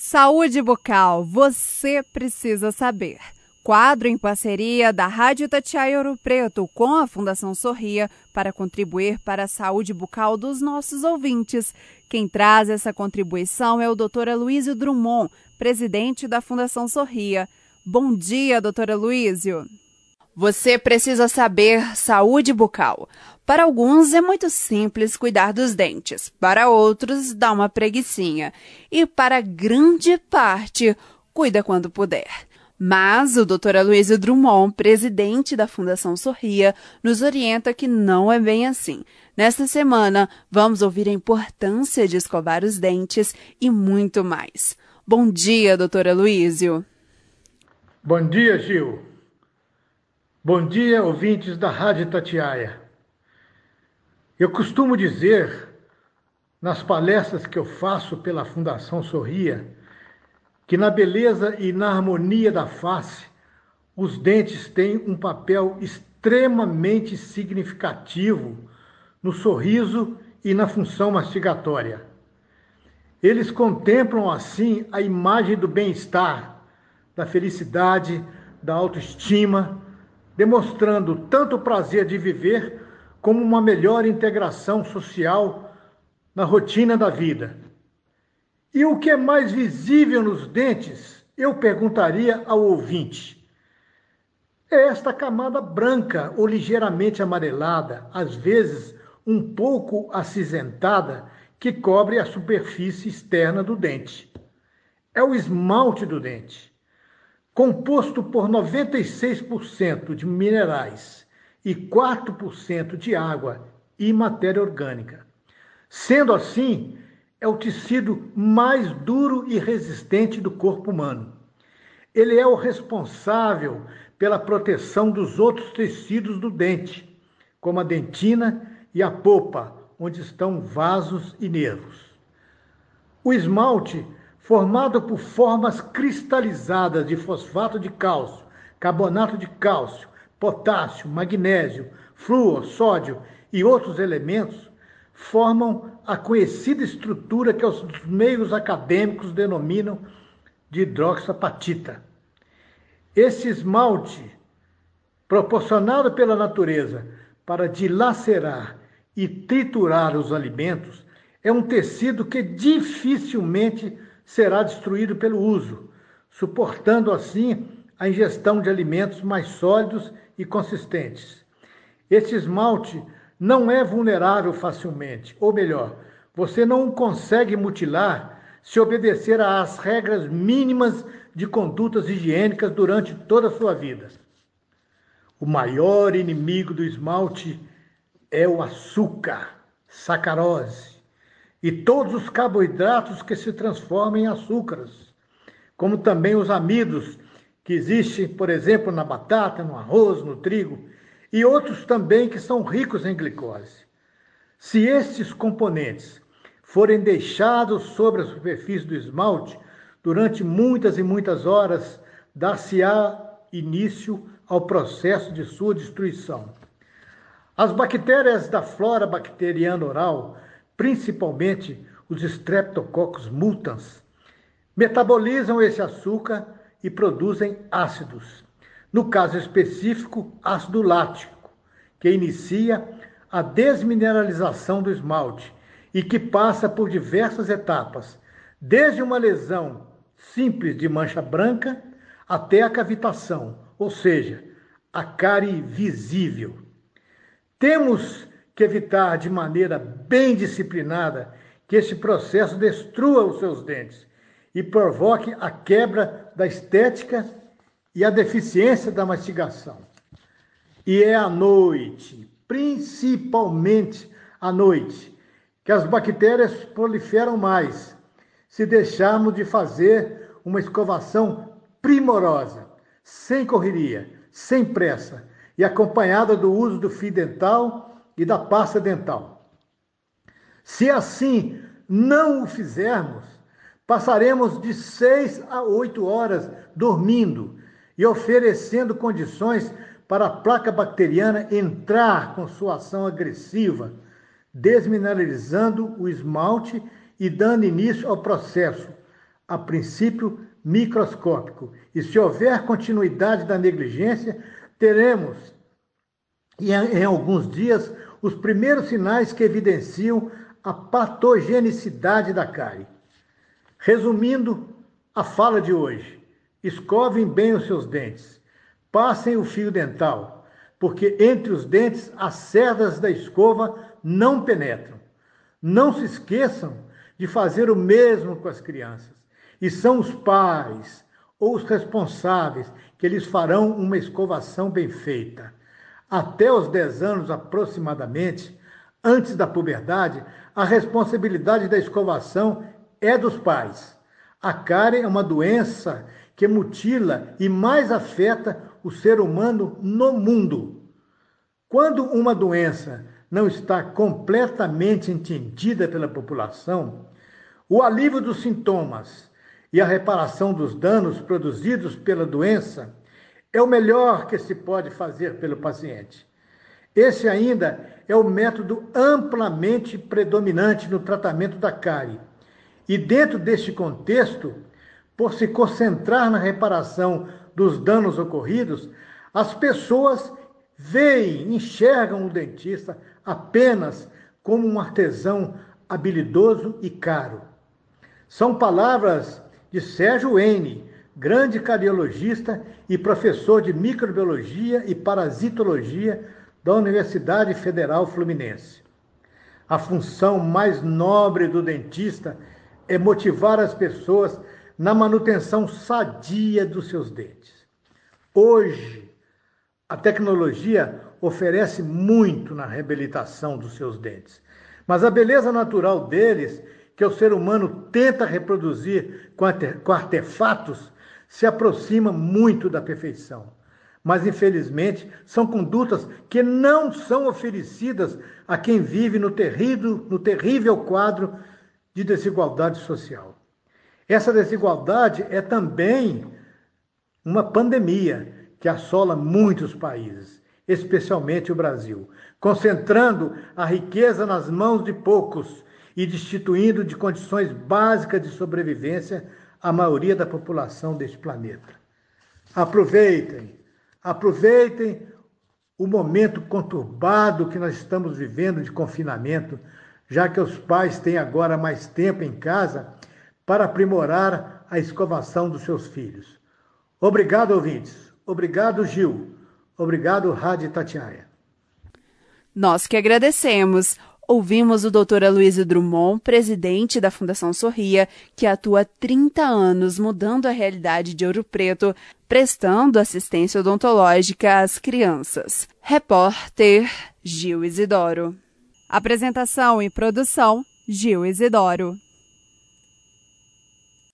Saúde bucal, você precisa saber. Quadro em parceria da Rádio Tatiaia Ouro Preto com a Fundação Sorria para contribuir para a saúde bucal dos nossos ouvintes. Quem traz essa contribuição é o Dr. Aloysio Drummond, presidente da Fundação Sorria. Bom dia, doutora Luísio. Você precisa saber saúde bucal. Para alguns é muito simples cuidar dos dentes, para outros dá uma preguiçinha e para grande parte cuida quando puder. Mas o Dr. Aloysio Drummond, presidente da Fundação Sorria, nos orienta que não é bem assim. Nesta semana, vamos ouvir a importância de escovar os dentes e muito mais. Bom dia, Dr. Aloysio. Bom dia, Gil. Bom dia, ouvintes da Rádio Tatiaia. Eu costumo dizer, nas palestras que eu faço pela Fundação Sorria, que na beleza e na harmonia da face, os dentes têm um papel extremamente significativo no sorriso e na função mastigatória. Eles contemplam assim a imagem do bem-estar, da felicidade, da autoestima, demonstrando tanto o prazer de viver como uma melhor integração social na rotina da vida. E o que é mais visível nos dentes, eu perguntaria ao ouvinte. É esta camada branca ou ligeiramente amarelada, às vezes um pouco acinzentada, que cobre a superfície externa do dente. É o esmalte do dente composto por 96% de minerais e 4% de água e matéria orgânica. Sendo assim, é o tecido mais duro e resistente do corpo humano. Ele é o responsável pela proteção dos outros tecidos do dente, como a dentina e a polpa, onde estão vasos e nervos. O esmalte formado por formas cristalizadas de fosfato de cálcio, carbonato de cálcio, potássio, magnésio, flúor, sódio e outros elementos, formam a conhecida estrutura que os meios acadêmicos denominam de hidroxapatita. Esse esmalte, proporcionado pela natureza para dilacerar e triturar os alimentos, é um tecido que dificilmente será destruído pelo uso, suportando assim a ingestão de alimentos mais sólidos e consistentes. Este esmalte não é vulnerável facilmente, ou melhor, você não o consegue mutilar se obedecer às regras mínimas de condutas higiênicas durante toda a sua vida. O maior inimigo do esmalte é o açúcar, sacarose e todos os carboidratos que se transformam em açúcares, como também os amidos que existem, por exemplo, na batata, no arroz, no trigo, e outros também que são ricos em glicose. Se estes componentes forem deixados sobre a superfície do esmalte durante muitas e muitas horas, dar-se-á início ao processo de sua destruição. As bactérias da flora bacteriana oral principalmente os Streptococcus mutans, metabolizam esse açúcar e produzem ácidos. No caso específico, ácido lático, que inicia a desmineralização do esmalte e que passa por diversas etapas, desde uma lesão simples de mancha branca até a cavitação, ou seja, a cárie visível. Temos que evitar de maneira bem disciplinada que esse processo destrua os seus dentes e provoque a quebra da estética e a deficiência da mastigação. E é à noite, principalmente à noite, que as bactérias proliferam mais, se deixarmos de fazer uma escovação primorosa, sem correria, sem pressa e acompanhada do uso do fio dental e da pasta dental. Se assim não o fizermos, passaremos de seis a oito horas dormindo e oferecendo condições para a placa bacteriana entrar com sua ação agressiva, desmineralizando o esmalte e dando início ao processo, a princípio microscópico. E se houver continuidade da negligência, teremos, em, alguns dias, os primeiros sinais que evidenciam a patogenicidade da cárie. Resumindo a fala de hoje, escovem bem os seus dentes, passem o fio dental, porque entre os dentes as cerdas da escova não penetram. Não se esqueçam de fazer o mesmo com as crianças. E são os pais ou os responsáveis que lhes farão uma escovação bem feita. Até os 10 anos aproximadamente, antes da puberdade, a responsabilidade da escovação é dos pais. A cárie é uma doença que mutila e mais afeta o ser humano no mundo. Quando uma doença não está completamente entendida pela população, o alívio dos sintomas e a reparação dos danos produzidos pela doença é o melhor que se pode fazer pelo paciente. Esse ainda é o método amplamente predominante no tratamento da cárie. E dentro deste contexto, por se concentrar na reparação dos danos ocorridos, as pessoas veem, enxergam o dentista apenas como um artesão habilidoso e caro. São palavras de Sérgio N., grande cardiologista e professor de microbiologia e parasitologia da Universidade Federal Fluminense. A função mais nobre do dentista é motivar as pessoas na manutenção sadia dos seus dentes. Hoje, a tecnologia oferece muito na reabilitação dos seus dentes, mas a beleza natural deles, que o ser humano tenta reproduzir com artefatos, se aproxima muito da perfeição mas infelizmente são condutas que não são oferecidas a quem vive no terrível, no terrível quadro de desigualdade social. Essa desigualdade é também uma pandemia que assola muitos países, especialmente o Brasil, concentrando a riqueza nas mãos de poucos e destituindo de condições básicas de sobrevivência a maioria da população deste planeta. Aproveitem Aproveitem o momento conturbado que nós estamos vivendo de confinamento, já que os pais têm agora mais tempo em casa para aprimorar a escovação dos seus filhos. Obrigado, ouvintes. Obrigado, Gil. Obrigado, Rádio Tatiaia. Nós que agradecemos. Ouvimos o Dr. Aloysio Drummond, presidente da Fundação Sorria, que atua há 30 anos mudando a realidade de Ouro Preto, prestando assistência odontológica às crianças. Repórter Gil Isidoro. Apresentação e produção Gil Isidoro.